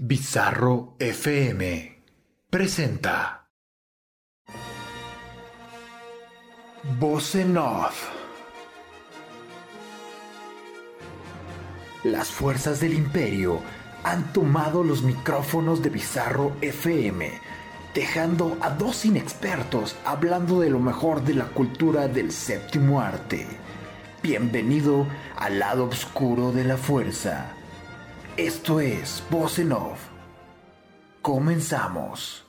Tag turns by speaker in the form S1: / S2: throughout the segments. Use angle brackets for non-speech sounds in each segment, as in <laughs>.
S1: Bizarro FM presenta Voz Off. Las fuerzas del imperio han tomado los micrófonos de Bizarro FM, dejando a dos inexpertos hablando de lo mejor de la cultura del séptimo arte. Bienvenido al lado oscuro de la fuerza. Esto es Voz. Comenzamos.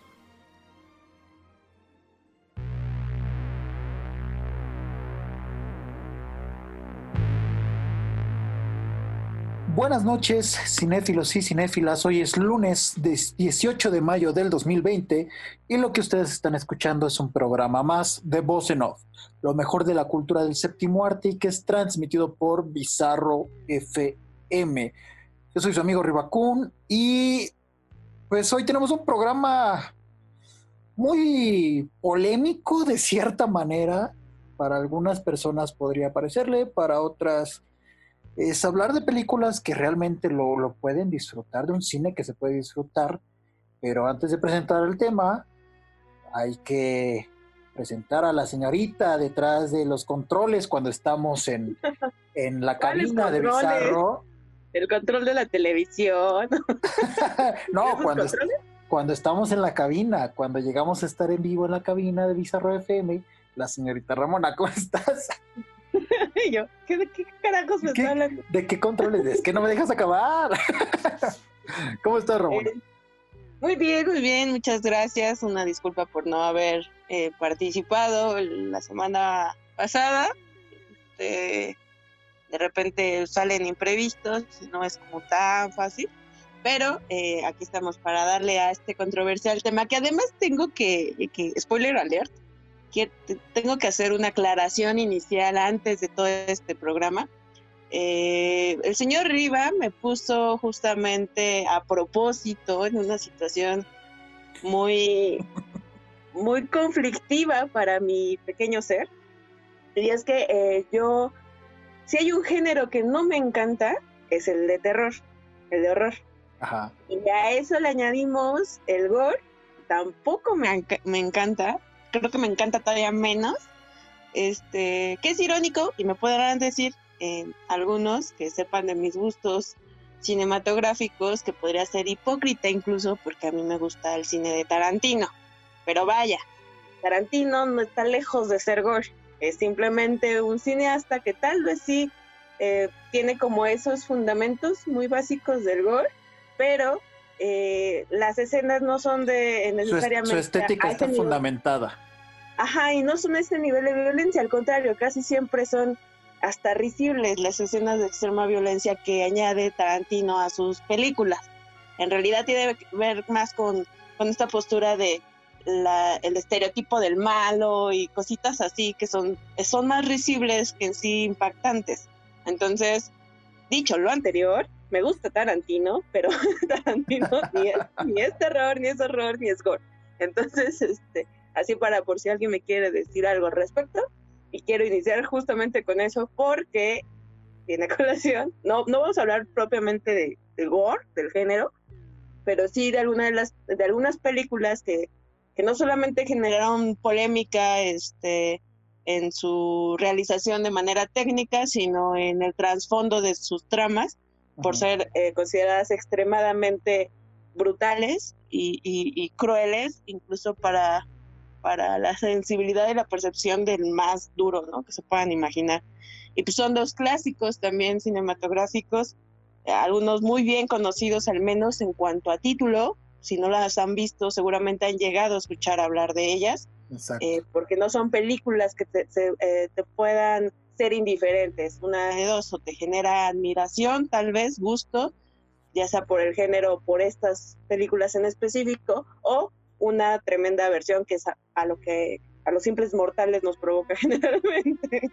S1: Buenas noches, cinéfilos y cinéfilas. Hoy es lunes 18 de mayo del 2020 y lo que ustedes están escuchando es un programa más de Voz lo mejor de la cultura del séptimo arte y que es transmitido por Bizarro FM. Yo soy su amigo Ribacún y pues hoy tenemos un programa muy polémico de cierta manera. Para algunas personas podría parecerle, para otras es hablar de películas que realmente lo, lo pueden disfrutar, de un cine que se puede disfrutar. Pero antes de presentar el tema, hay que presentar a la señorita detrás de los controles cuando estamos en, en la cabina de Bizarro.
S2: El control de la televisión. <laughs> <laughs>
S1: no, cuando, cuando estamos en la cabina, cuando llegamos a estar en vivo en la cabina de Bizarro FM, la señorita Ramona, ¿cómo estás? <laughs>
S2: yo, ¿qué, ¿de qué carajos me está hablando?
S1: ¿De qué controles? Es que no me dejas acabar. ¿Cómo estás, Ramona?
S2: Eh, muy bien, muy bien, muchas gracias. Una disculpa por no haber eh, participado la semana pasada. Este, de repente salen imprevistos, no es como tan fácil, pero eh, aquí estamos para darle a este controversial tema que además tengo que, que spoiler alert, que tengo que hacer una aclaración inicial antes de todo este programa. Eh, el señor Riva me puso justamente a propósito en una situación muy, muy conflictiva para mi pequeño ser. Y es que eh, yo si hay un género que no me encanta, es el de terror, el de horror. Ajá. Y a eso le añadimos el gore, tampoco me, me encanta, creo que me encanta todavía menos. Este, que es irónico, y me podrán decir eh, algunos que sepan de mis gustos cinematográficos, que podría ser hipócrita incluso, porque a mí me gusta el cine de Tarantino. Pero vaya, Tarantino no está lejos de ser gore es simplemente un cineasta que tal vez sí eh, tiene como esos fundamentos muy básicos del gore, pero eh, las escenas no son de necesariamente...
S1: Su, estética está fundamentada.
S2: Ajá, y no son ese nivel de violencia, al contrario, casi siempre son hasta risibles las escenas de extrema violencia que añade Tarantino a sus películas. En realidad tiene que ver más con, con esta postura de el estereotipo del malo y cositas así que son, son más risibles que en sí impactantes. Entonces, dicho lo anterior, me gusta Tarantino, pero <laughs> Tarantino ni es, terror, ni es horror, ni es gore. Entonces, este, así para por si alguien me quiere decir algo al respecto, y quiero iniciar justamente con eso porque tiene colación, no, no vamos a hablar propiamente de, de gore, del género, pero sí de, alguna de, las, de algunas películas que que no solamente generaron polémica este, en su realización de manera técnica, sino en el trasfondo de sus tramas, por ser eh, consideradas extremadamente brutales y, crueles, incluso para, para la sensibilidad y la percepción del más duro ¿no? que se puedan imaginar. Y pues son dos clásicos también cinematográficos, algunos muy bien conocidos al menos en cuanto a título, si no las han visto, seguramente han llegado a escuchar hablar de ellas, eh, porque no son películas que te, eh, te, puedan ser indiferentes. Una de dos, o te genera admiración, tal vez, gusto, ya sea por el género o por estas películas en específico, o una tremenda aversión que es a, lo que a los simples mortales nos provoca <laughs> generalmente.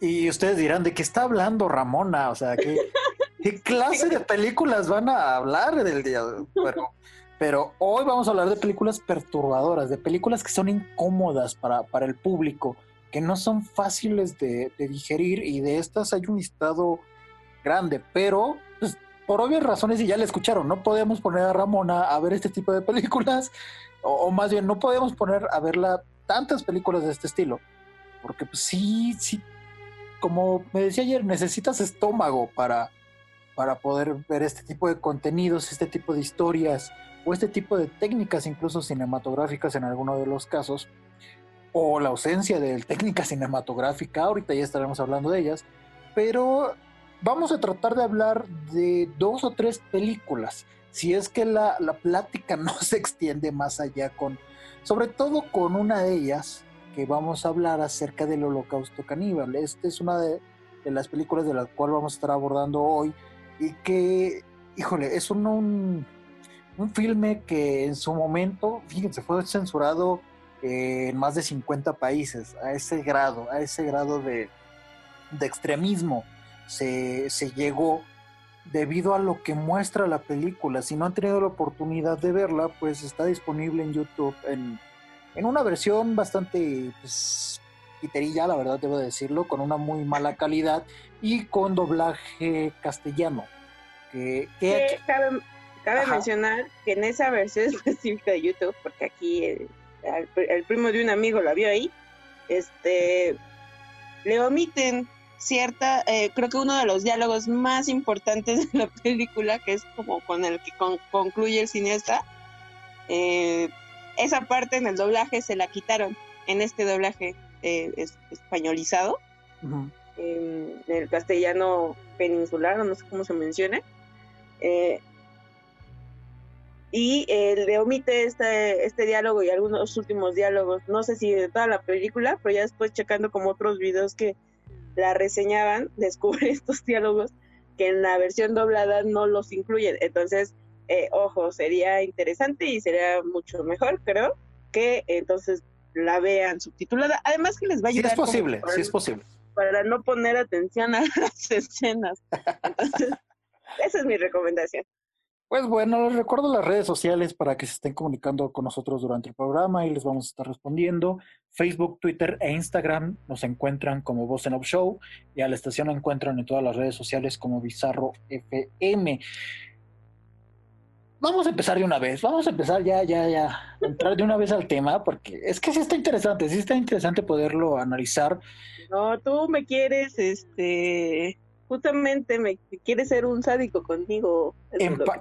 S1: Y ustedes dirán, ¿de qué está hablando Ramona? O sea, ¿qué, ¿qué clase de <laughs> películas van a hablar del día? Bueno, pero hoy vamos a hablar de películas perturbadoras, de películas que son incómodas para, para el público, que no son fáciles de, digerir y de estas hay un listado grande, pero pues, por obvias razones, y ya le escucharon, no podemos poner a Ramona a ver este tipo de películas, o, más bien no podemos poner a verla tantas películas de este estilo, porque pues, sí, sí, como me decía ayer, necesitas estómago para, para poder ver este tipo de contenidos, este tipo de historias, o este tipo de técnicas incluso cinematográficas en alguno de los casos, o la ausencia de técnica <laughs> cinematográfica, ahorita ya estaremos hablando de ellas, pero vamos a tratar de hablar de dos o tres películas, si es que la, plática <laughs> no se extiende más allá con, sobre todo con una de ellas, que vamos a hablar acerca del holocausto caníbal. Esta es una de, las películas de la cual vamos a estar abordando hoy y que, híjole, es un, un filme que en su momento, fíjense, fue censurado en más de 50 países, a ese grado, a ese grado de, de extremismo se, se, llegó debido a lo que muestra la película. Si no han tenido la oportunidad de verla, pues está disponible en YouTube en, en una versión bastante pues, piterilla, la verdad debo decirlo, con una muy mala calidad y con doblaje castellano. Que,
S2: cabe, mencionar que en esa versión <laughs> específica de YouTube, porque aquí el, el, primo de un amigo la vio ahí, este, le omiten cierta, eh, creo que uno de los diálogos más importantes <laughs> de la película, que es como con el que concluye el cineasta, eh, esa parte en el doblaje se la quitaron en este doblaje eh, españolizado, en el castellano peninsular, no sé cómo se menciona. Y le omite este, este diálogo y algunos últimos diálogos, no sé si de toda la película, pero ya después checando como otros videos que la reseñaban, <laughs> descubre estos diálogos que en la versión doblada no los incluyen. Entonces, eh, ojo, sería interesante y sería mucho mejor, creo, que entonces la vean subtitulada. Además que les va a ayudar.
S1: Sí es posible, sí es posible.
S2: Para no poner atención a <laughs> las escenas. Entonces, <laughs> esa es mi recomendación.
S1: Pues bueno, les recuerdo las redes sociales para que se estén comunicando con nosotros durante el programa y les vamos a estar respondiendo. Facebook, Twitter e Instagram nos encuentran como Voz en Off Show y a la estación encuentran en todas las redes sociales como Bizarro FM. Vamos a empezar de una vez, vamos a empezar ya, ya, ya, entrar de una vez al tema, porque es que sí está interesante, sí está interesante poderlo analizar.
S2: No, tú me quieres, este, justamente me quiere ser un sádico contigo.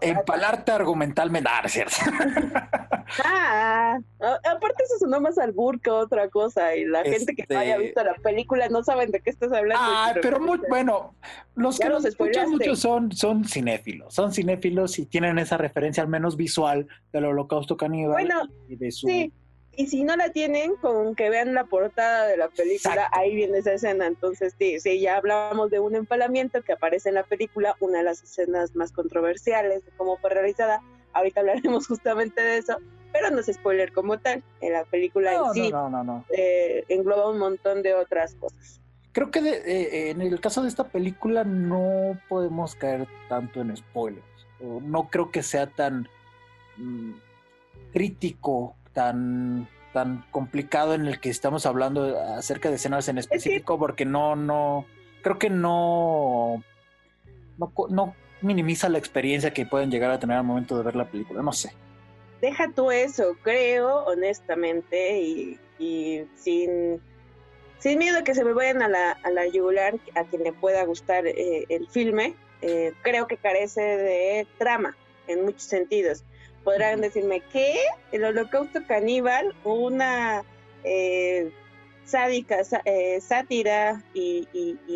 S1: empalarte argumentalmente, ah, cierto. <laughs>
S2: ah, aparte eso sonó más albur que otra cosa y la gente que haya este visto la película no saben de qué estás hablando.
S1: Ah, pero muy, bueno, los que nos escuchan mucho son, son cinéfilos, son cinéfilos y tienen esa referencia al menos visual del holocausto caníbal.
S2: Bueno, y de su... sí y si no la tienen, con que vean la portada de la película, ahí viene esa escena. Entonces, sí, sí, ya hablábamos de un empalamiento que aparece en la película, una de las escenas más controversiales de cómo fue realizada. Ahorita hablaremos <laughs> justamente de eso, pero no es spoiler como tal. En la película en sí no, no, eh, engloba un montón de otras cosas.
S1: Creo que eh, en el caso de esta película no podemos caer tanto en spoilers. No creo que sea tan mm, crítico tan tan complicado en el que estamos hablando acerca de escenas en específico porque no no creo que no, no minimiza la experiencia que pueden llegar a tener al momento de ver la película no sé.
S2: Deja tú eso creo honestamente y, sin sin miedo a que se me vayan a la, a la yugular a quien le pueda gustar eh, el filme eh, creo que carece de trama en muchos sentidos podrán decirme que el holocausto caníbal, una eh, sádica eh, sátira y,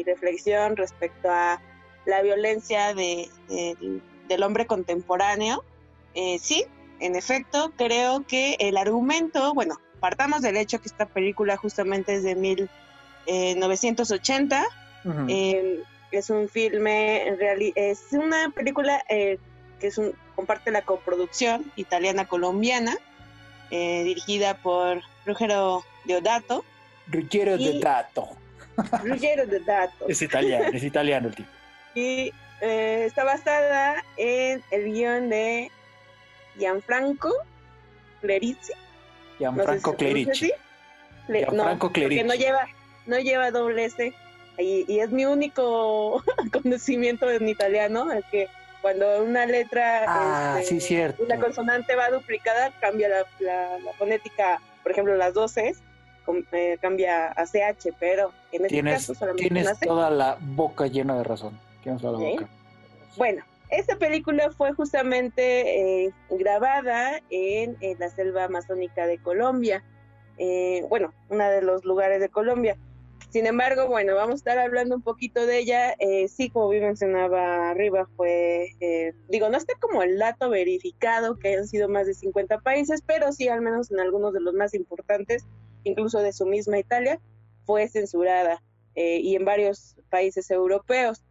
S2: reflexión respecto a la violencia de, del hombre contemporáneo, eh, sí, en efecto, creo que el argumento, bueno, partamos del hecho que esta película justamente es de 1980, es un filme, en es una película que es un, comparte la coproducción italiana-colombiana, eh, dirigida por Ruggero Deodato.
S1: Ruggero Deodato.
S2: Ruggero Deodato.
S1: es italiano, es italiano el tipo. <laughs>
S2: Y eh, está basada en el guion de Gianfranco Clerici.
S1: Gianfranco Clerici.
S2: Gianfranco Clerici. no lleva, no lleva doble S. Y, y es mi único <laughs> conocimiento en italiano, es que Cuando una letra,
S1: ah,
S2: este,
S1: sí, cierto.
S2: una consonante va duplicada, cambia la, la, fonética, por ejemplo, las dos Cs, eh, cambia a CH, pero en este
S1: tienes,
S2: caso solamente
S1: Tienes toda la boca llena de razón. Tienes toda la boca.
S2: Bueno, esta película fue justamente eh, grabada en, la selva amazónica de Colombia. Eh, bueno, uno de los lugares de Colombia. Sin embargo, bueno, vamos a estar hablando un poquito de ella. Eh, sí, como bien mencionaba arriba, fue, digo, no está como el dato verificado que hayan sido más de 50 países, pero sí, al menos en algunos de los más importantes, incluso de su misma Italia, fue censurada y en varios países europeos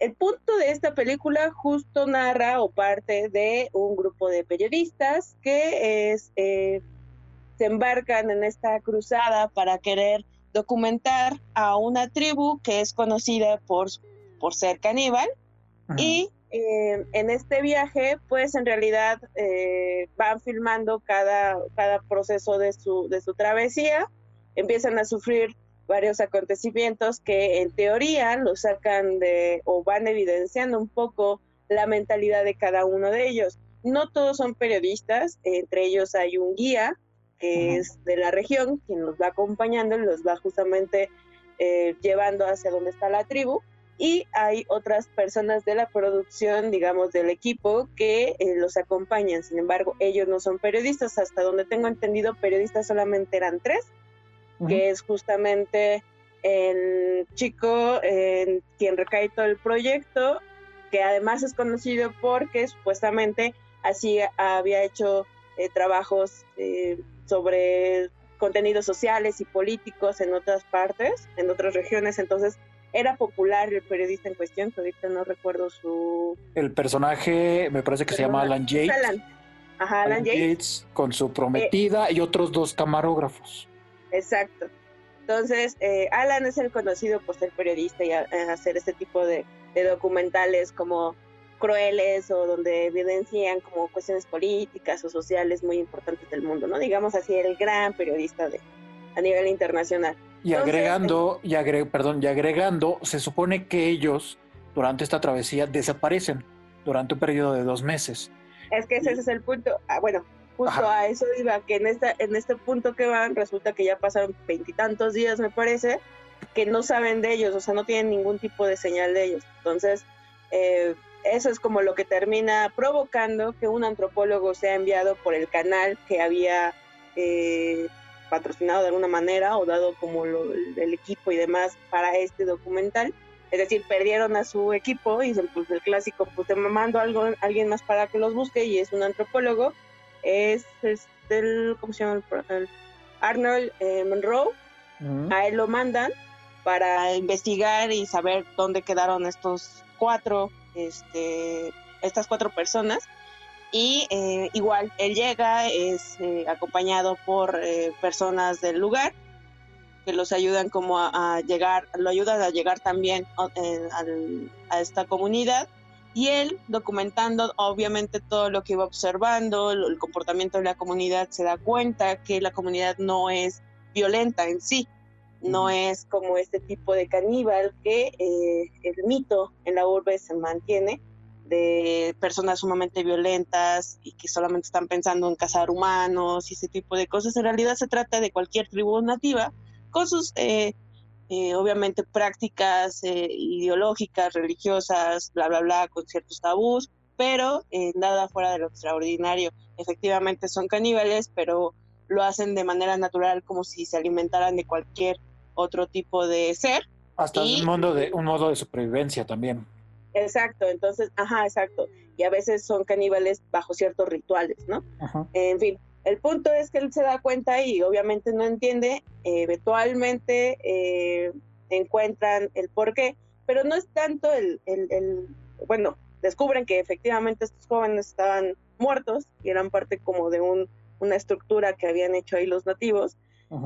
S2: el punto de esta película justo narra o parte de un grupo de periodistas que eh, se embarcan en esta cruzada para querer documentar a una tribu que es conocida por, por ser caníbal. Y eh, en este viaje pues en realidad eh, van filmando cada, cada proceso de su, de su travesía, empiezan a sufrir varios acontecimientos que en teoría lo sacan de o van evidenciando un poco la mentalidad de cada uno de ellos. No todos son periodistas, entre ellos hay un guía que es de la región, quien los va acompañando y los va justamente eh, llevando hacia donde está la tribu. Y hay otras personas de la producción, digamos, del equipo que eh, los acompañan. Sin embargo, ellos no son periodistas. Hasta donde tengo entendido, periodistas solamente eran tres que es justamente el chico en quien recae todo el proyecto, que además es conocido porque supuestamente así había hecho eh, trabajos eh, sobre contenidos sociales y políticos en otras partes, en otras regiones, entonces era popular el periodista en cuestión, que ahorita no recuerdo su...
S1: El personaje me parece que se llama Alan Yates.
S2: Alan. Ajá, Alan, Yates.
S1: Con su prometida y otros dos camarógrafos.
S2: Exacto. Entonces, eh, Alan es el conocido por ser periodista y hacer este tipo de, documentales como crueles o donde evidencian como cuestiones políticas o sociales muy importantes del mundo, ¿no? Digamos así, el gran periodista de, a nivel internacional.
S1: Y agregando, y perdón, y agregando, se supone que ellos durante esta travesía desaparecen durante un periodo de dos meses.
S2: Es que ese es el punto. Ah, bueno, justo a eso iba, que en, esta, en este punto que van, resulta que ya pasaron veintitantos días, me parece, que no saben de ellos, o sea, no tienen ningún tipo de señal de ellos. Entonces, eh, eso es como lo que termina provocando que un antropólogo sea enviado por el canal que había eh, patrocinado de alguna manera o dado como el equipo y demás para este documental. Es decir, perdieron a su equipo y pues, el clásico, pues te mando algo, alguien más para que los busque y es un antropólogo es el, ¿cómo se llama? Arnold eh, Monroe. A él lo mandan para investigar y saber dónde quedaron estos cuatro, este, estas cuatro personas. Y eh, igual, él llega, es eh, acompañado por personas del lugar que los ayudan como a, llegar, lo ayudan a llegar también a esta comunidad y él documentando obviamente todo lo que iba observando, el comportamiento de la comunidad, se da cuenta que la comunidad no es violenta en sí, no es como este tipo de caníbal que eh, el mito en la urbe se mantiene de personas sumamente violentas y que solamente están pensando en cazar humanos y ese tipo de cosas. En realidad se trata de cualquier tribu nativa con sus eh, eh, obviamente prácticas eh, ideológicas, religiosas, bla, bla, bla, con ciertos tabús, pero nada fuera de lo extraordinario. Efectivamente son caníbales, pero lo hacen de manera natural como si se alimentaran de cualquier otro tipo de ser.
S1: Hasta un, modo de, un modo de supervivencia también.
S2: Exacto, entonces, ajá, exacto. Y a veces son caníbales bajo ciertos rituales, ¿no? En fin, el punto es que él se da cuenta y obviamente no entiende, eventualmente eh, encuentran el por qué, pero no es tanto el, el, bueno, descubren que efectivamente estos jóvenes estaban muertos y eran parte como de un, una estructura que habían hecho ahí los nativos.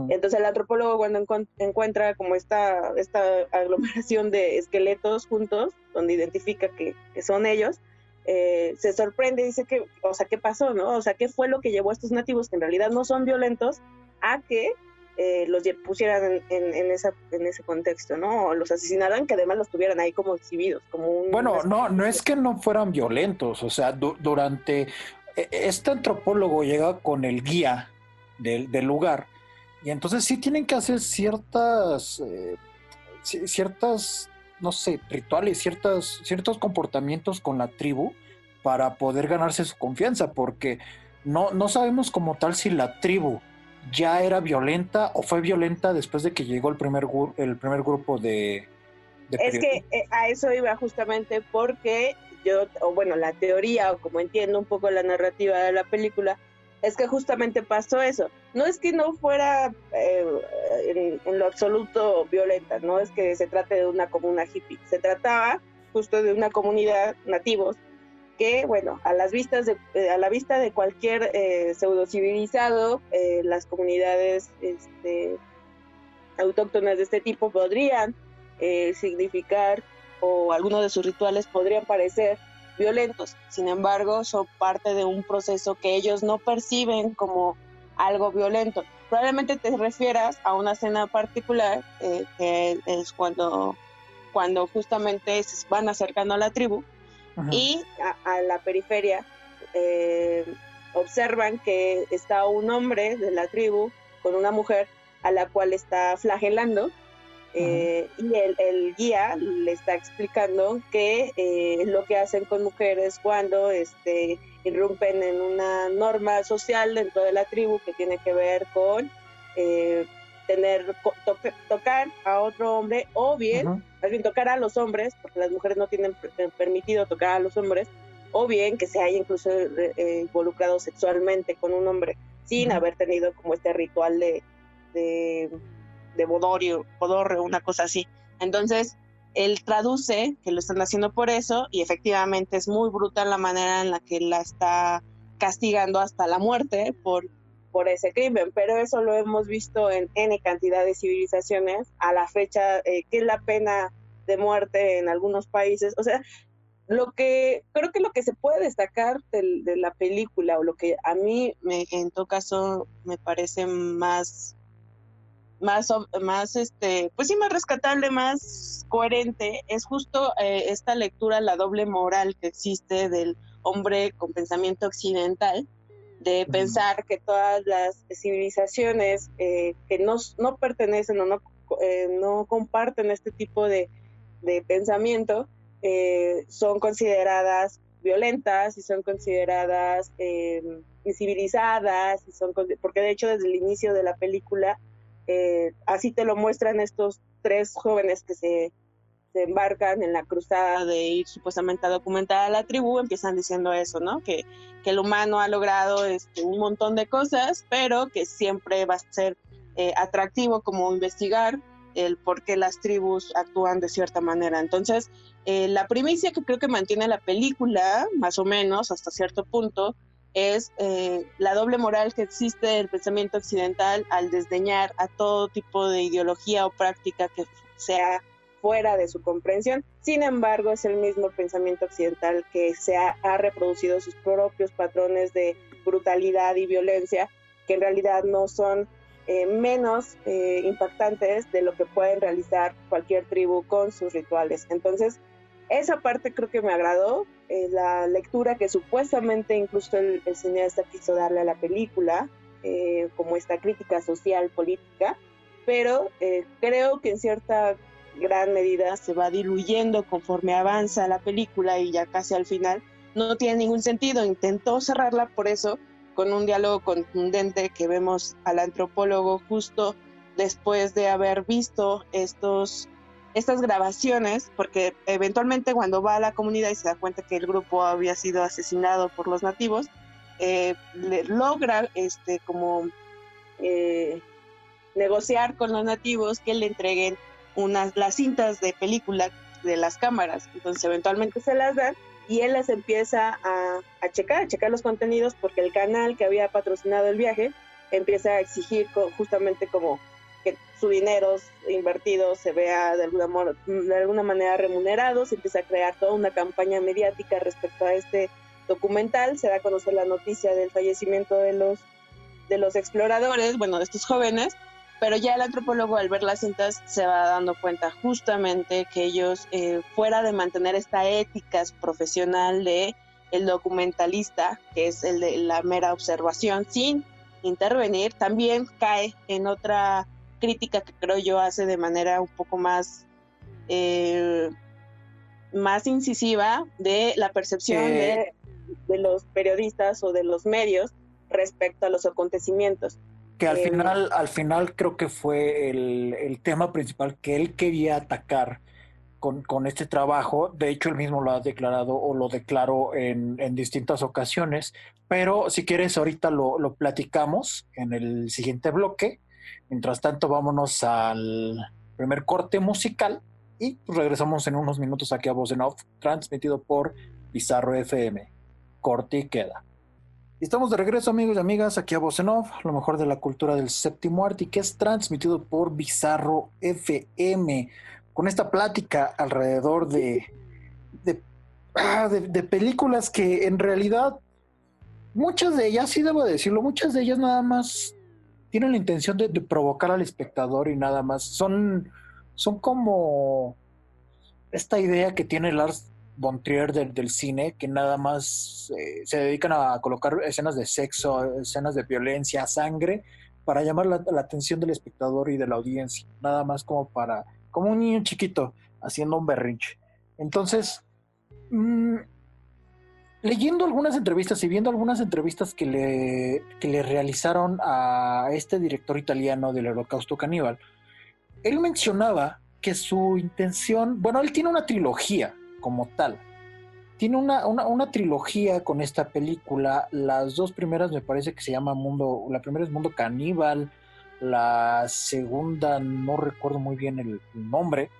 S2: Entonces el antropólogo cuando encuentra como esta, esta aglomeración de esqueletos juntos, donde identifica que, que son ellos, eh, se sorprende y dice que, o sea, ¿qué pasó, no? O sea, ¿qué fue lo que llevó a estos nativos, que en realidad no son violentos, a que eh, los pusieran en, esa, en ese contexto, ¿no? O los asesinaran, que además los tuvieran ahí como exhibidos, como un...
S1: Bueno, no, no es que no fueran violentos, o sea, durante... E, este antropólogo llega con el guía del, lugar y entonces sí tienen que hacer ciertas, eh, ciertas, no sé, rituales, ciertas, ciertos comportamientos con la tribu para poder ganarse su confianza, porque no, no sabemos como tal si la tribu ya era violenta o fue violenta después de que llegó el primer, el primer grupo de...
S2: es que eh, a eso iba justamente porque yo, o bueno, la teoría, o como entiendo un poco la narrativa de la película, es que justamente pasó eso. No es que no fuera eh, en, lo absoluto violenta, no es que se trate de una comuna hippie, se trataba justo de una comunidad nativos que, bueno, a las vistas de, eh, a la vista de cualquier eh, pseudo civilizado, eh, las comunidades este, autóctonas de este tipo podrían eh, significar o algunos de sus rituales podrían parecer violentos. Sin embargo, son parte de un proceso que ellos no perciben como algo violento. Probablemente te refieras a una escena particular que es cuando, cuando justamente se van acercando a la tribu y a, la periferia eh, observan que está un hombre de la tribu con una mujer a la cual está flagelando eh, y el, guía le está explicando que eh, lo que hacen con mujeres cuando este, irrumpen en una norma social dentro de la tribu que tiene que ver con tener tocar a otro hombre o bien, más bien tocar a los hombres, porque las mujeres no tienen eh, permitido tocar a los hombres, o bien que se haya incluso eh, involucrado sexualmente con un hombre sin haber tenido como este ritual de, de, de bodorio, bodorre, una cosa así. Entonces, él traduce que lo están haciendo por eso y efectivamente es muy brutal la manera en la que la está castigando hasta la muerte por por ese crimen, pero eso lo hemos visto en N cantidad de civilizaciones a la fecha, eh, que es la pena de muerte en algunos países. O sea, lo que creo que lo que se puede destacar de, la película o lo que a mí me, en todo caso me parece más más más este pues sí más rescatable más coherente es justo eh, esta lectura la doble moral que existe del hombre con pensamiento occidental de pensar que todas las civilizaciones eh, que no, no, pertenecen o no, eh, no comparten este tipo de, de pensamiento eh, son consideradas violentas y son consideradas incivilizadas, y son, porque de hecho desde el inicio de la película así te lo muestran estos tres jóvenes que se se embarcan en la cruzada de ir supuestamente a documentar a la tribu, empiezan diciendo eso, ¿no? Que, que el humano ha logrado este, un montón de cosas, pero que siempre va a ser eh, atractivo como investigar el por qué las tribus actúan de cierta manera. Entonces, eh, la primicia que creo que mantiene la película, más o menos hasta cierto punto, es eh, la doble moral que existe del pensamiento occidental al desdeñar a todo tipo de ideología o práctica que sea fuera de su comprensión. Sin embargo, es el mismo pensamiento occidental que se ha, reproducido sus propios patrones de brutalidad y violencia, que en realidad no son eh, menos eh, impactantes de lo que pueden realizar cualquier tribu con sus rituales. Entonces, esa parte creo que me agradó, eh, la lectura que supuestamente incluso el, el cineasta quiso darle a la película, como esta crítica social, política, pero creo que en cierta gran medida se va diluyendo conforme avanza la película y ya casi al final no tiene ningún sentido. Intentó cerrarla por eso con un diálogo contundente que vemos al antropólogo justo después de haber visto estos estas grabaciones, porque eventualmente cuando va a la comunidad y se da cuenta que el grupo había sido asesinado por los nativos, eh, logra este como eh, negociar con los nativos que le entreguen unas, las cintas de película de las cámaras. Entonces eventualmente se las dan y él las empieza a, a checar, a checar los contenidos porque el canal que había patrocinado el viaje empieza a exigir justamente como su dinero invertido se vea de alguna, manera remunerado, se empieza a crear toda una campaña mediática respecto a este documental, se da a conocer la noticia del fallecimiento de los, de los exploradores, bueno, de estos jóvenes, pero ya el antropólogo al ver las cintas se va dando cuenta justamente que ellos, eh, fuera de mantener esta ética profesional de el documentalista, que es el de la mera observación, sin intervenir, también cae en otra crítica que creo yo hace de manera un poco más eh, más incisiva de la percepción de, los periodistas o de los medios respecto a los acontecimientos.
S1: Que al eh, final, al final creo que fue el, tema principal que él quería atacar con, este trabajo. De hecho, él mismo lo ha declarado o lo declaró en, distintas ocasiones. Pero si quieres, ahorita lo, lo platicamos en el siguiente bloque. Mientras tanto, vámonos al primer corte musical y pues, regresamos en unos minutos aquí a Voz en Off, transmitido por Bizarro FM. Corte y queda. Estamos de regreso, amigos y amigas, aquí a Voz en Off, lo mejor de la cultura del séptimo arte, que es transmitido por Bizarro FM. Con esta plática alrededor de, de, ah, películas que en realidad, muchas de ellas, sí debo decirlo, muchas de ellas nada más tienen la intención de, provocar al espectador y nada más. Son son como esta idea que tiene Lars von Trier del, cine, que nada más eh, se dedican a colocar escenas de sexo, escenas de violencia, sangre, para llamar la, atención del espectador y de la audiencia, nada más como para, como un niño chiquito haciendo un berrinche. Entonces, mm, leyendo algunas entrevistas y viendo algunas entrevistas que le, que le realizaron a este director italiano del Holocausto Caníbal, él mencionaba que su intención, bueno, él tiene una trilogía como tal. Tiene una, una, trilogía con esta película. Las dos primeras me parece que se llama Mundo, la primera es Mundo Caníbal, la segunda no recuerdo muy bien el, nombre.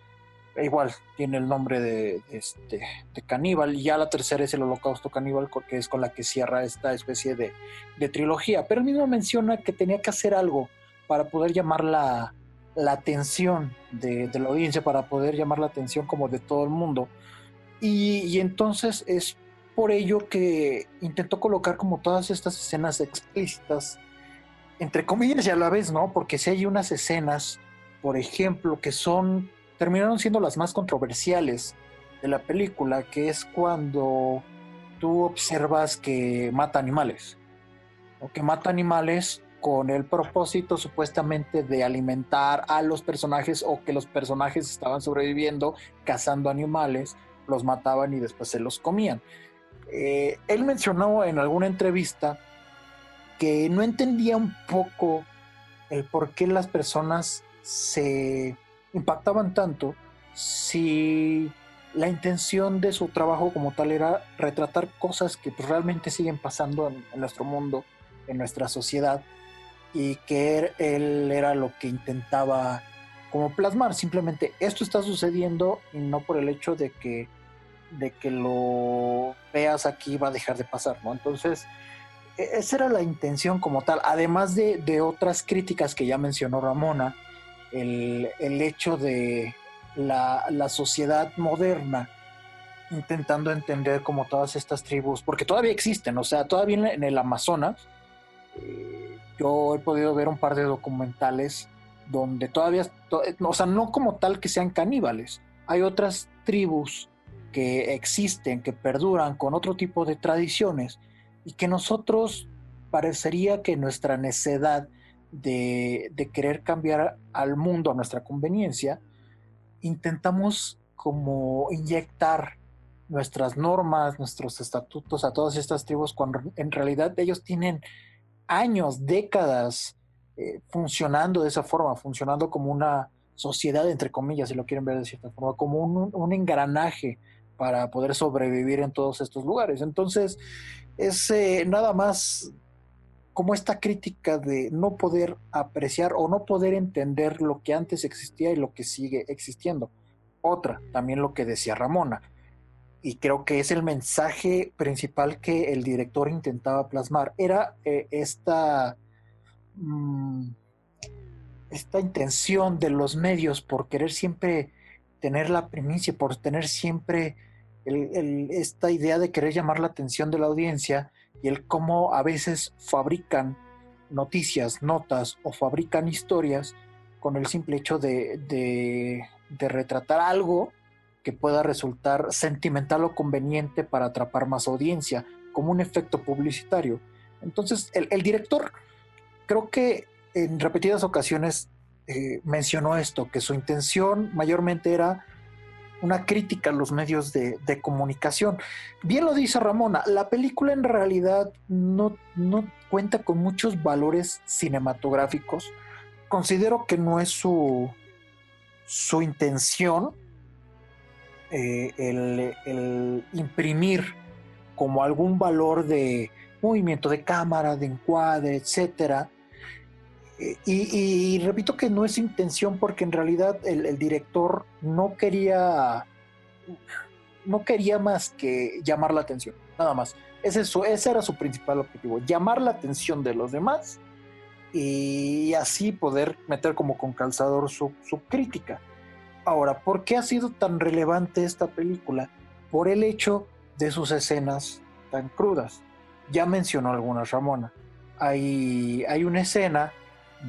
S1: Igual tiene el nombre de, este, de caníbal y ya la tercera es el holocausto caníbal que es con la que cierra esta especie de, de trilogía. Pero él mismo menciona que tenía que hacer algo para poder llamar la, la atención de, la audiencia, para poder llamar la atención como de todo el mundo. Y, entonces es por ello que intentó colocar como todas estas escenas explícitas, entre comillas y a la vez, ¿no? Porque si hay unas escenas, por ejemplo, que son, terminaron siendo las más controversiales de la película, que es cuando tú observas que mata animales, o que mata animales con el propósito supuestamente de alimentar a los personajes o que los personajes estaban sobreviviendo cazando animales, los mataban y después se los comían. Eh, él mencionó en alguna entrevista que no entendía un poco el por qué las personas se impactaban tanto si la intención de su trabajo como tal era retratar cosas que pues, realmente siguen pasando en, nuestro mundo, en nuestra sociedad, y que él era lo que intentaba como plasmar, simplemente esto está sucediendo y no por el hecho de que, de que lo veas aquí va a dejar de pasar, ¿no? Entonces, e, esa era la intención como tal, además de, de otras críticas que ya mencionó Ramona, el, hecho de la, sociedad moderna intentando entender como todas estas tribus, porque todavía existen, o sea, todavía en el Amazonas, eh, yo he podido ver un par de documentales donde todavía, o sea, no como tal que sean caníbales, hay otras tribus que existen, que perduran con otro tipo de tradiciones y que nosotros parecería que nuestra necedad de, querer cambiar al mundo a nuestra conveniencia, intentamos como inyectar nuestras normas, nuestros estatutos a todas estas tribus, cuando en realidad ellos tienen años, décadas eh, funcionando de esa forma, funcionando como una sociedad, entre comillas, si lo quieren ver de cierta forma, como un, engranaje para poder sobrevivir en todos estos lugares. Entonces, es eh, nada más como esta crítica de no poder apreciar o no poder entender lo que antes existía y lo que sigue existiendo. Otra, también lo que decía Ramona, y creo que es el mensaje principal que el director intentaba plasmar. Era eh, esta, mm, esta intención de los medios por querer siempre tener la primicia, por tener siempre esta idea de querer llamar la atención de la audiencia y el cómo a veces fabrican noticias, notas o fabrican historias con el simple hecho de, de retratar algo que pueda resultar sentimental o conveniente para atrapar más audiencia, como un efecto publicitario. Entonces, el, director creo que en repetidas ocasiones eh, mencionó esto, que su intención mayormente era una crítica a los medios de, comunicación. Bien lo dice Ramona, la película en realidad no, no cuenta con muchos valores cinematográficos. Considero que no es su, su intención eh, el, imprimir como algún valor de movimiento de cámara, de encuadre, etcétera. Y, repito que no es intención porque en realidad el, director no quería no quería más que llamar la atención, nada más. Ese, ese era su principal objetivo, llamar la atención de los demás y así poder meter como con calzador su, su crítica. Ahora, ¿por qué ha sido tan relevante esta película? Por el hecho de sus escenas tan crudas. Ya mencionó algunas Ramona. Hay, hay una escena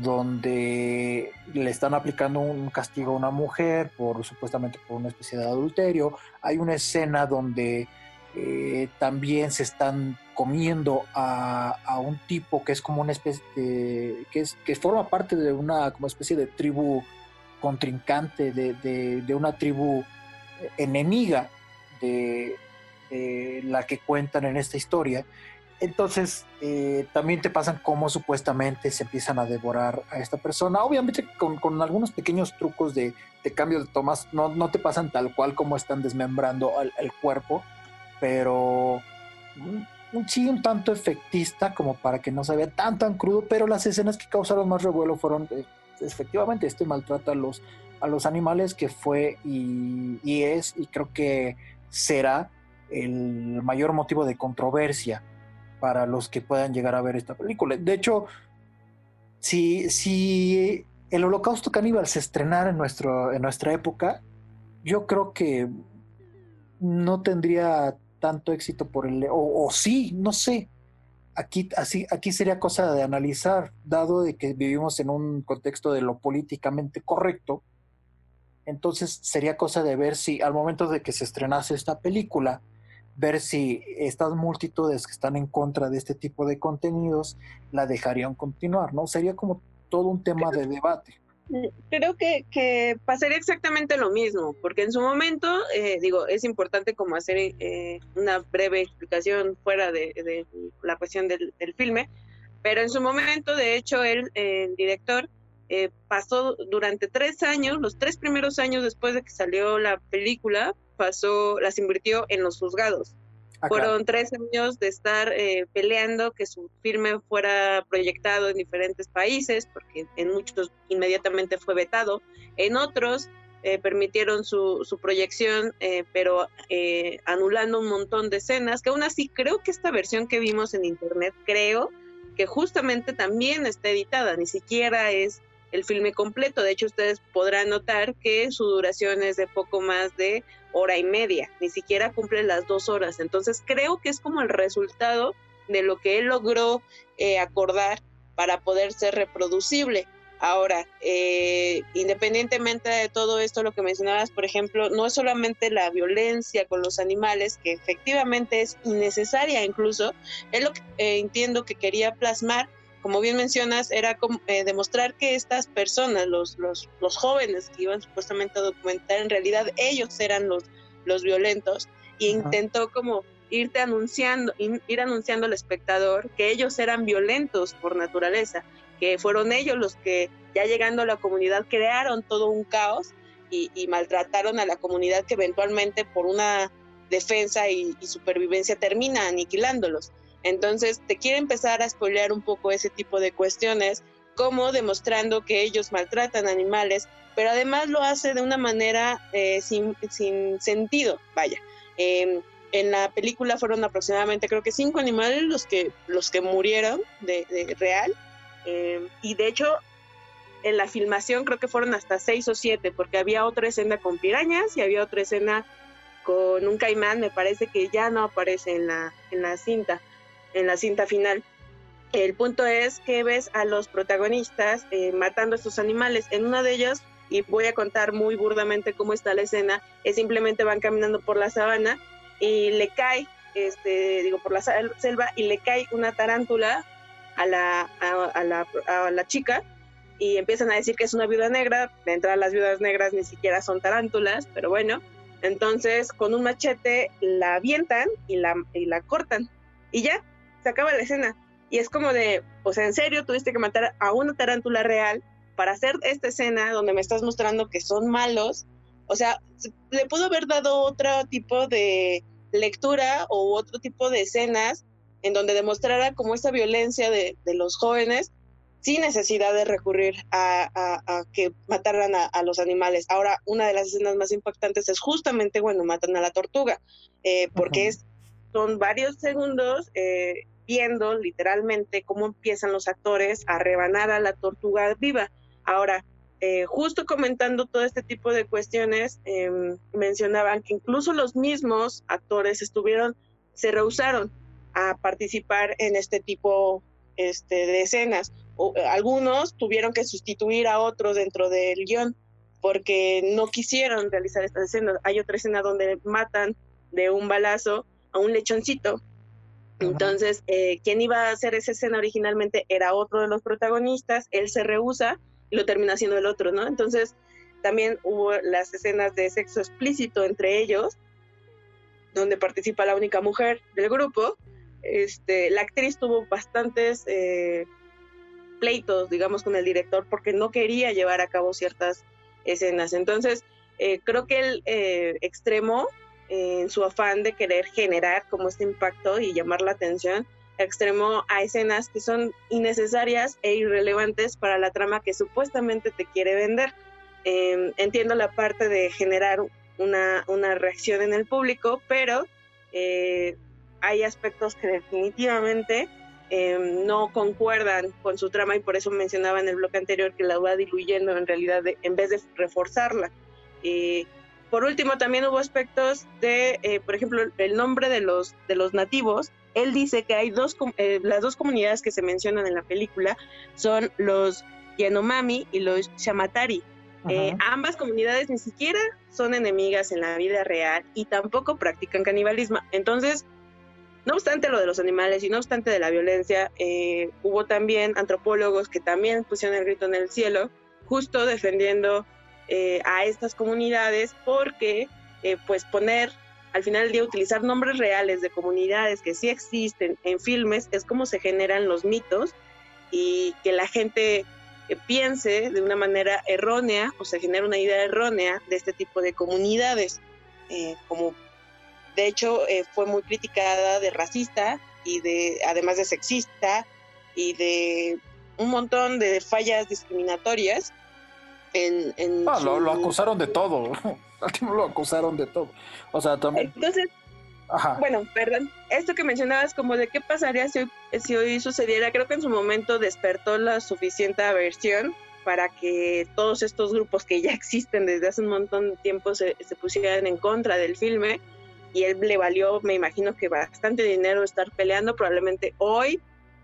S1: donde le están aplicando un castigo a una mujer por supuestamente por una especie de adulterio. Hay una escena donde eh, también se están comiendo a, a, un tipo que es como una especie de, que, es, que forma parte de una como especie de tribu contrincante de, una tribu enemiga de, la que cuentan en esta historia. Entonces, eh, también te pasan cómo supuestamente se empiezan a devorar a esta persona. Obviamente con, algunos pequeños trucos de, cambio de tomas, no, no, te pasan tal cual como están desmembrando al, cuerpo, pero sí un tanto efectista como para que no se vea tan tan crudo, pero las escenas que causaron más revuelo fueron eh, efectivamente este maltrata a los, a los animales que fue y, es y creo que será el mayor motivo de controversia para los que puedan llegar a ver esta película. De hecho, si, si el holocausto caníbal se estrenara en, nuestro, en nuestra época, yo creo que no tendría tanto éxito por el... O, o sí, no sé, aquí, así, aquí sería cosa de analizar, dado de que vivimos en un contexto de lo políticamente correcto, entonces sería cosa de ver si al momento de que se estrenase esta película, ver si estas multitudes que están en contra de este tipo de contenidos la dejarían continuar, ¿no? Sería como todo un tema de debate.
S2: Creo que, que, pasaría exactamente lo mismo, porque en su momento, eh, digo, es importante como hacer eh, una breve explicación fuera de, la cuestión del, filme, pero en su momento, de hecho, él, el director, eh, pasó durante tres años, los tres primeros años después de que salió la película, pasó, las invirtió en los juzgados. Fueron tres años de estar eh, peleando que su filme fuera proyectado en diferentes países, porque en muchos inmediatamente fue vetado, en otros eh, permitieron su, su proyección, eh, pero anulando un montón de escenas, que aún así creo que esta versión que vimos en internet, creo que justamente también está editada, ni siquiera es el filme completo. De hecho, ustedes podrán notar que su duración es de poco más de hora y media, ni siquiera cumple las dos horas. Entonces, creo que es como el resultado de lo que él logró eh, acordar para poder ser reproducible. Ahora, eh, independientemente de todo esto, lo que mencionabas, por ejemplo, no es solamente la violencia con los animales, que efectivamente es innecesaria incluso, es lo que eh, entiendo que quería plasmar, como bien mencionas, era como, eh, demostrar que estas personas, los, los, los, jóvenes que iban supuestamente a documentar, en realidad ellos eran los, los violentos y intentó como irte anunciando, ir anunciando al espectador que ellos eran violentos por naturaleza, que fueron ellos los que ya llegando a la comunidad crearon todo un caos y, maltrataron a la comunidad que eventualmente por una defensa y, y supervivencia termina aniquilándolos. Entonces, te quiere empezar a spoilear un poco ese tipo de cuestiones, como demostrando que ellos maltratan animales, pero además lo hace de una manera eh, sin, sentido, vaya. Em, en la película fueron aproximadamente, creo que cinco animales los que, los que murieron de, real. Em, y de hecho, en la filmación creo que fueron hasta seis o siete, porque había otra escena con pirañas y había otra escena con un caimán, me parece que ya no aparece en la, en la cinta en la cinta final. el punto es que ves a los protagonistas eh, matando a estos animales. En una de ellas, y voy a contar muy burdamente cómo está la escena, es simplemente van caminando por la sabana y le cae, este, digo, por la selva y le cae una tarántula a la, a, la, a la chica y empiezan a decir que es una viuda negra. De entrada, las viudas negras ni siquiera son tarántulas, pero bueno. Entonces, con un machete la avientan y la, y la cortan. Y ya, se acaba la escena. Y es como de, o sea, en serio, tuviste que matar a una tarántula real para hacer esta escena donde me estás mostrando que son malos. O sea, le pudo haber dado otro tipo de lectura o otro tipo de escenas en donde demostrara como esta violencia de, de los jóvenes sin necesidad de recurrir a, que mataran a, los animales. Ahora, una de las escenas más impactantes es justamente cuando matan a la tortuga, eh, porque es, son varios segundos eh, viendo literalmente cómo empiezan los actores a rebanar a la tortuga viva. Ahora, eh, justo comentando todo este tipo de cuestiones, em, mencionaban que incluso los mismos actores estuvieron, se rehusaron a participar en este tipo este, de escenas algunos tuvieron que sustituir a otro dentro del guion porque no quisieron realizar esta escena. Hay otra escena donde matan de un balazo a un lechoncito. Entonces, eh, quien iba a hacer esa escena originalmente era otro de los protagonistas, él se rehúsa y lo termina haciendo el otro, ¿no? Entonces, también hubo las escenas de sexo explícito entre ellos, donde participa la única mujer del grupo. Este, la actriz tuvo bastantes eh, pleitos, digamos, con el director porque no quería llevar a cabo ciertas escenas. Entonces, eh, creo que el eh, extremo, en su afán de querer generar como este impacto y llamar la atención, extremo a escenas que son innecesarias e irrelevantes para la trama que supuestamente te quiere vender. Em, entiendo la parte de generar una, una reacción en el público, pero hay aspectos que definitivamente Em, no concuerdan con su trama y por eso mencionaba en el bloque anterior que la va diluyendo en realidad en vez de reforzarla. Por último, también hubo aspectos de, eh, por ejemplo, el nombre de los, de los nativos. Él dice que hay dos, eh, las dos comunidades que se mencionan en la película son los Yanomami y los Shamatari. Eh, ambas comunidades ni siquiera son enemigas en la vida real y tampoco practican canibalismo. Entonces, no obstante lo de los animales y no obstante de la violencia, eh, hubo también antropólogos que también pusieron el grito en el cielo, justo defendiendo eh, a estas comunidades porque eh, pues poner al final del día utilizar nombres reales de comunidades que sí existen en filmes es como se generan los mitos y que la gente piense de una manera errónea o se genera una idea errónea de este tipo de comunidades, como de hecho, eh, fue muy criticada de racista y de, además de sexista y de un montón de fallas discriminatorias. En, en
S1: ah, lo, acusaron de todo. <laughs> lo acusaron de todo. O sea, también.
S2: Entonces, bueno, perdón. Esto que mencionabas, como de qué pasaría si, si hoy sucediera, creo que en su momento despertó la suficiente aversión para que todos estos grupos que ya <laughs> existen desde hace un montón de tiempo se, se pusieran en contra del filme y él le valió, me imagino que bastante dinero estar peleando, probablemente hoy,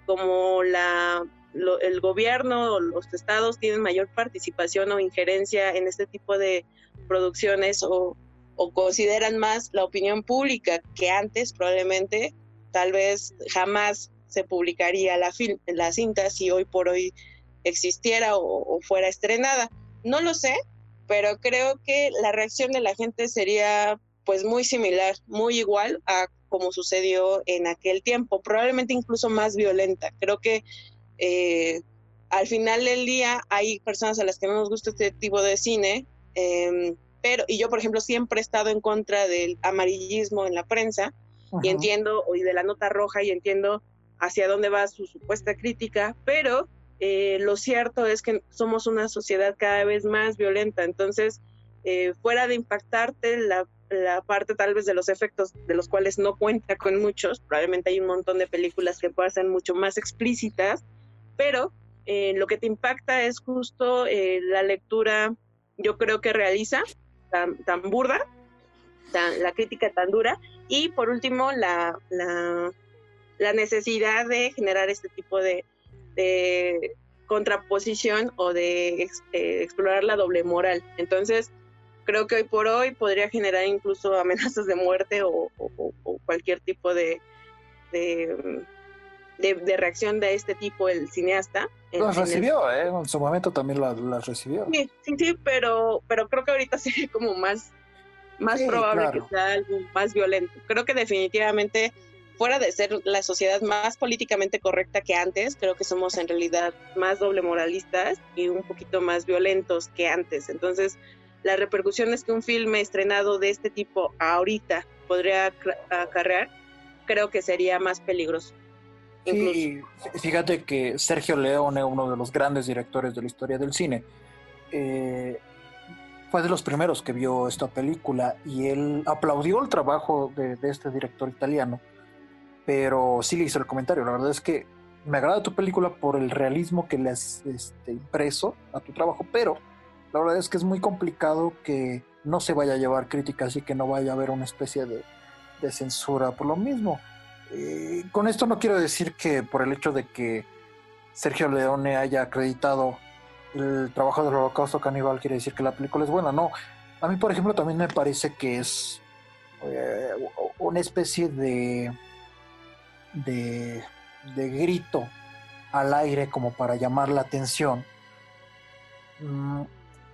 S2: como la, el gobierno o los estados tienen mayor participación o injerencia en este tipo de producciones o, consideran más la opinión pública que antes probablemente, tal vez jamás se publicaría la, la cinta si hoy por hoy existiera o, o fuera estrenada. No lo sé, pero creo que la reacción de la gente sería pues muy similar, muy igual a como sucedió en aquel tiempo, probablemente incluso más violenta. Creo que eh, al final del día hay personas a las que no nos gusta este tipo de cine, em, pero, y yo por ejemplo siempre he estado en contra del amarillismo en la prensa y entiendo, y de la nota roja, y entiendo hacia dónde va su supuesta crítica, pero eh, lo cierto es que somos una sociedad cada vez más violenta, entonces, eh, fuera de impactarte la la parte tal vez de los efectos de los cuales no cuenta con muchos, probablemente hay un montón de películas que puedan ser mucho más explícitas, pero eh, lo que te impacta es justo eh, la lectura, yo creo que realiza, tan, burda, la crítica tan dura, y por último la, necesidad de generar este tipo de, contraposición o de eh, explorar la doble moral. Entonces, creo que hoy por hoy podría generar incluso <laughs> amenazas de muerte o, cualquier tipo de, reacción de este tipo el cineasta.
S1: Las recibió, ¿eh? En su momento también las recibió.
S2: Sí, sí, sí, pero, pero creo que ahorita <laughs> sería como más, más probable que sea algo más violento. Creo que definitivamente fuera de ser la sociedad más políticamente correcta que antes, creo que somos en realidad más doble moralistas y un poquito más violentos que antes. Entonces, las repercusiones que un filme estrenado de este tipo ahorita podría acarrear, creo que sería más peligroso.
S1: Sí, fíjate que Sergio Leone, uno de los grandes directores de la historia del cine, eh, fue de los primeros que vio esta película y él aplaudió el trabajo de este director italiano pero sí le hizo el comentario. La verdad es que me agrada tu película por el realismo que le has este, impreso a tu trabajo, pero la verdad es que es muy complicado que no se vaya a llevar críticas y que no vaya a haber una especie de, censura por lo mismo. Eh, con esto no quiero decir que por el hecho de que Sergio Leone haya acreditado el trabajo del holocausto caníbal quiere decir que la película es buena, no. A mí, por ejemplo, también me parece que es eh, una especie de de, grito al aire como para llamar la atención. Mm,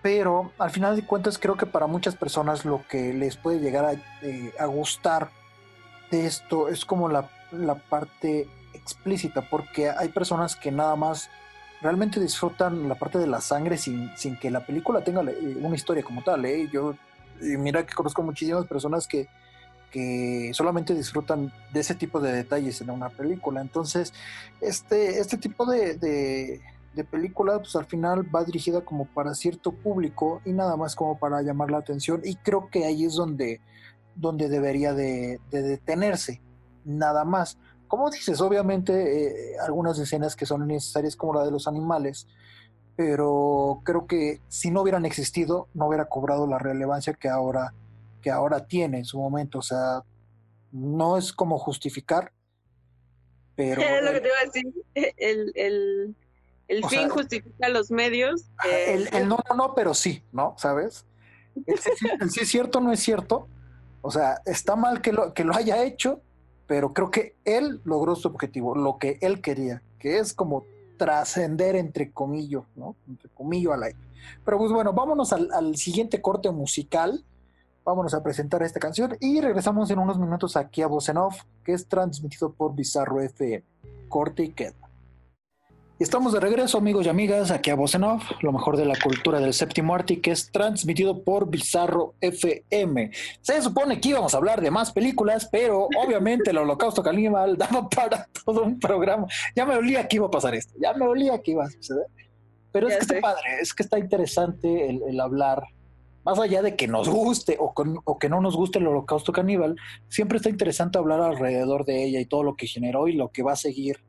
S1: pero al final de cuentas creo que para muchas personas lo que les puede llegar a, eh, gustar de esto es como la, parte explícita, porque hay personas que nada más realmente disfrutan la parte de la sangre sin, sin que la película tenga eh, una historia como tal. ¿eh? Yo, mira que conozco muchísimas personas que que solamente disfrutan de ese tipo de detalles en una película. Entonces, este, este tipo de, de, película, pues al final va dirigida como para cierto público y nada más como para llamar la atención. Y creo que ahí es donde, donde debería de, detenerse, nada más. Como dices, obviamente eh, algunas escenas que son necesarias como la de los animales, pero creo que si no hubieran existido, no hubiera cobrado la relevancia que ahora que ahora tiene en su momento. O sea, no es como justificar, pero...
S2: Lo que te iba a decir, <laughs> el, el, fin justifica los medios.
S1: El, no, no, no, pero sí, ¿no? ¿Sabes? El, sí es cierto, no es cierto. O sea, está mal que lo, que lo haya hecho, pero creo que él logró su objetivo, lo que él quería, que es como trascender entre comillas, ¿no? Entre comillas al aire. Pero pues bueno, vámonos al, siguiente corte musical vámonos a presentar esta canción y regresamos en unos minutos aquí a Voz Off, que es transmitido por Bizarro FM. Corte y queda. Y estamos de regreso, amigos y amigas, aquí a Voz en Off, lo mejor de la cultura del séptimo arte, que es transmitido por Bizarro FM. Se supone que íbamos a hablar de más películas, pero obviamente el Holocausto Caníbal <laughs> daba para todo un programa. Ya me olía que iba a pasar esto, ya me olía que iba a suceder. Pero es que está padre, es que está interesante el hablar más allá de que nos guste o, que no nos guste el holocausto caníbal, siempre está interesante hablar alrededor de ella y todo lo que generó y lo que va a seguir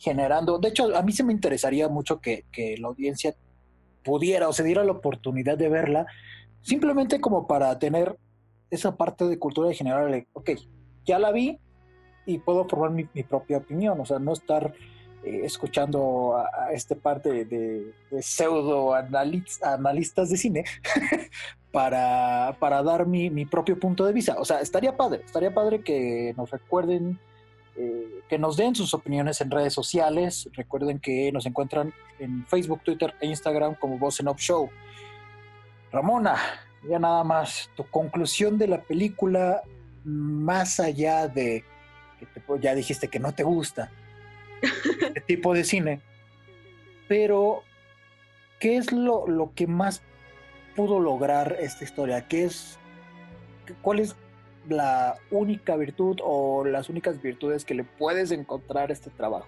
S1: generando. De hecho, a mí se me interesaría mucho que, la audiencia pudiera o se diera la oportunidad de verla, simplemente como para tener esa parte de cultura de general, ok, ya la vi y puedo formar mi, propia opinión, o sea, no estar eh, escuchando a, este parte de, pseudo analistas de cine <laughs> para, para dar mi, mi, propio punto de vista. O sea, estaría padre, estaría padre que nos recuerden, eh, que nos den sus opiniones en redes sociales. Recuerden que nos encuentran en Facebook, Twitter e Instagram como Voz en Off Show. Ramona, ya nada más, tu conclusión de la película, más allá de que ya dijiste que no te gusta <laughs> este tipo de cine, pero ¿qué es lo, lo que más pudo lograr esta historia? ¿Qué es, ¿Cuál es la única virtud o las únicas virtudes que le puedes encontrar a este trabajo?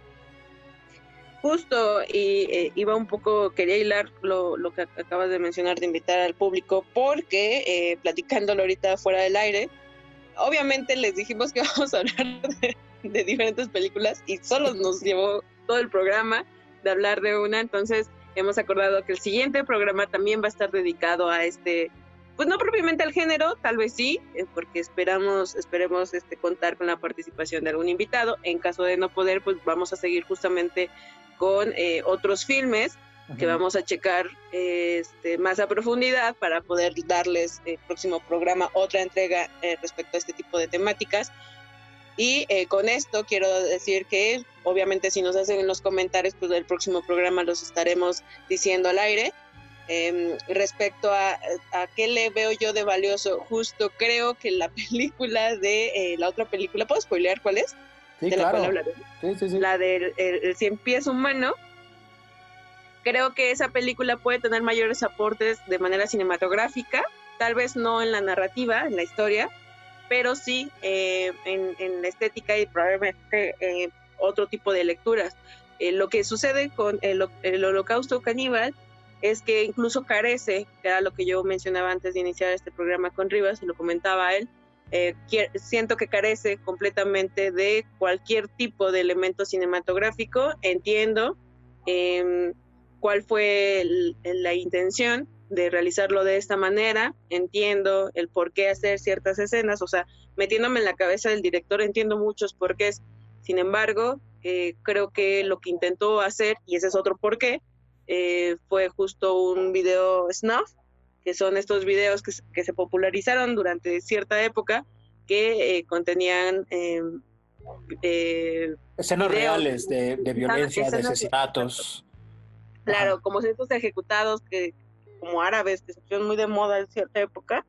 S2: Justo, y eh, iba un poco, quería hilar lo, lo, que acabas de mencionar, de invitar al público, porque eh, platicándolo ahorita fuera del aire, obviamente les dijimos que <laughs> vamos a hablar de, de diferentes películas y solo nos llevó todo el programa de hablar de una, entonces hemos acordado que el siguiente programa también va a estar dedicado a este, pues no propiamente al género, tal vez sí, eh, porque esperamos, esperemos este, contar con la participación de algún invitado. En caso de no poder, pues vamos a seguir justamente con eh, otros filmes que vamos a checar este, más a profundidad para poder darles el próximo programa otra entrega eh, respecto a este tipo de temáticas. Y con esto quiero decir que obviamente si nos hacen en los comentarios, pues el próximo programa los estaremos diciendo al aire. Em, respecto a, a, qué le veo yo de valioso, justo creo que la <laughs> película de eh, la otra película, ¿puedo spoilear cuál es?
S1: Sí, claro.
S2: La del el, Cien Pies Humano. Creo que esa película puede tener mayores aportes de manera cinematográfica, tal vez no en la narrativa, en la historia, pero sí eh, en, en, la estética y probablemente eh, otro tipo de lecturas. lo que sucede con el, el holocausto caníbal es que incluso carece, que era lo que yo mencionaba antes de iniciar este programa con Rivas, y lo comentaba él, eh, siento que carece completamente de cualquier tipo de elemento cinematográfico. Entiendo em, cuál fue la intención de realizarlo de esta manera, entiendo el por qué hacer ciertas escenas, o sea, metiéndome en la cabeza del director, entiendo muchos porqués. Sin embargo, eh, creo que lo que intentó hacer, y ese es otro porqué, eh, fue justo un video snuff, que son estos videos que, que se popularizaron durante cierta época que eh, contenían em,
S1: eh, escenas reales de, violencia, de asesinatos.
S2: Claro, como estos ejecutados que como árabes que se pusieron muy de moda en cierta época,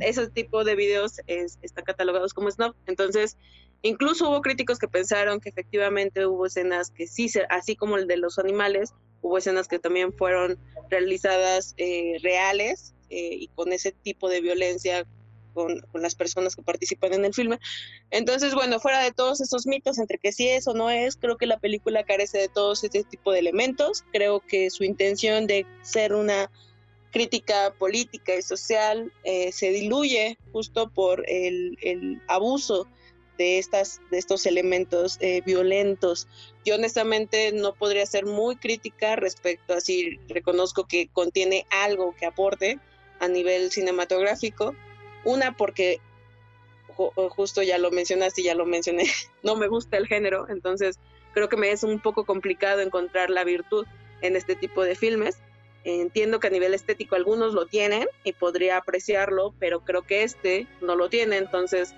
S2: esos tipos de videos están catalogados como snuff. Entonces, incluso hubo críticos que pensaron que efectivamente hubo escenas que sí, así como el de los animales, hubo escenas que también fueron realizadas eh, reales eh, y con ese tipo de violencia con, las personas que participan en el filme. Entonces, bueno, fuera de todos esos mitos entre que sí es o no es, creo que la película carece de todos este tipo de elementos. Creo que su intención de ser una crítica política y social eh, se diluye justo por el, el abuso de, estas, de estos elementos eh, violentos. Yo honestamente no podría ser muy crítica respecto a si reconozco que contiene algo que aporte a nivel cinematográfico. Una, porque justo ya lo mencionaste ya lo mencioné, <laughs> no me gusta el género, entonces creo que me es un poco complicado encontrar la virtud en este tipo de filmes. Entiendo que a nivel estético algunos lo tienen y podría apreciarlo, pero creo que este no lo tiene, entonces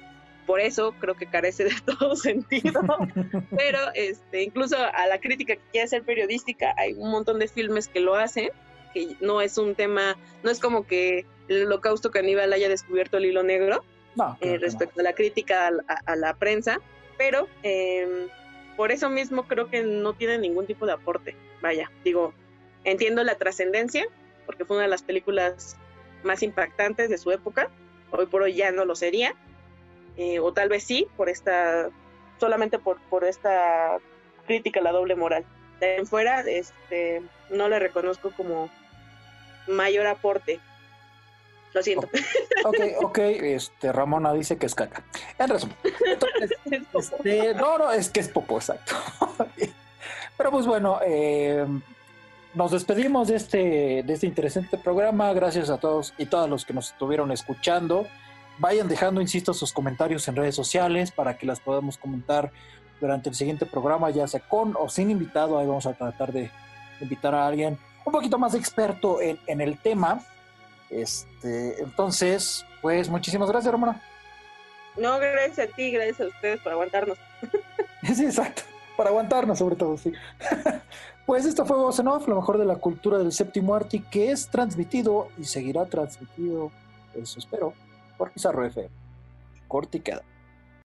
S2: por eso creo que carece de <laughs> todo sentido. <laughs> Pero este, incluso a la crítica que quiere ser periodística, hay un montón de filmes que lo hacen, que no es un tema, no es como que el holocausto caníbal haya descubierto el hilo negro eh, respecto a la crítica a, la prensa, pero em, por eso mismo creo que no tiene ningún tipo de aporte. Vaya, digo, entiendo la trascendencia, porque fue una de las películas más impactantes de su época, hoy por hoy ya no lo sería, eh, o tal vez sí, por esta, solamente por, por esta crítica a la doble moral. De en fuera, este, no le reconozco como mayor aporte. Lo siento.
S1: Ok, ok, este, Ramona dice que es caca. En resumen. <laughs> este, no, no, es que es popo, exacto. <laughs> Pero pues bueno, eh, nos despedimos de este, de este interesante programa. Gracias a todos y todas los que nos estuvieron escuchando. Vayan dejando, insisto, sus comentarios en redes sociales para que las podamos comentar durante el siguiente programa, ya sea con o sin invitado. Ahí vamos a tratar de invitar a alguien un poquito más experto en, el tema. Este, entonces, pues muchísimas gracias, hermano.
S2: No, gracias a ti, gracias a ustedes por aguantarnos. <laughs>
S1: sí, exacto, por aguantarnos sobre todo, sí. <laughs> pues esto fue Voz en Off, lo mejor de la cultura del séptimo arte, que es transmitido y seguirá transmitido, eso espero, por Pizarro FM. Corte y.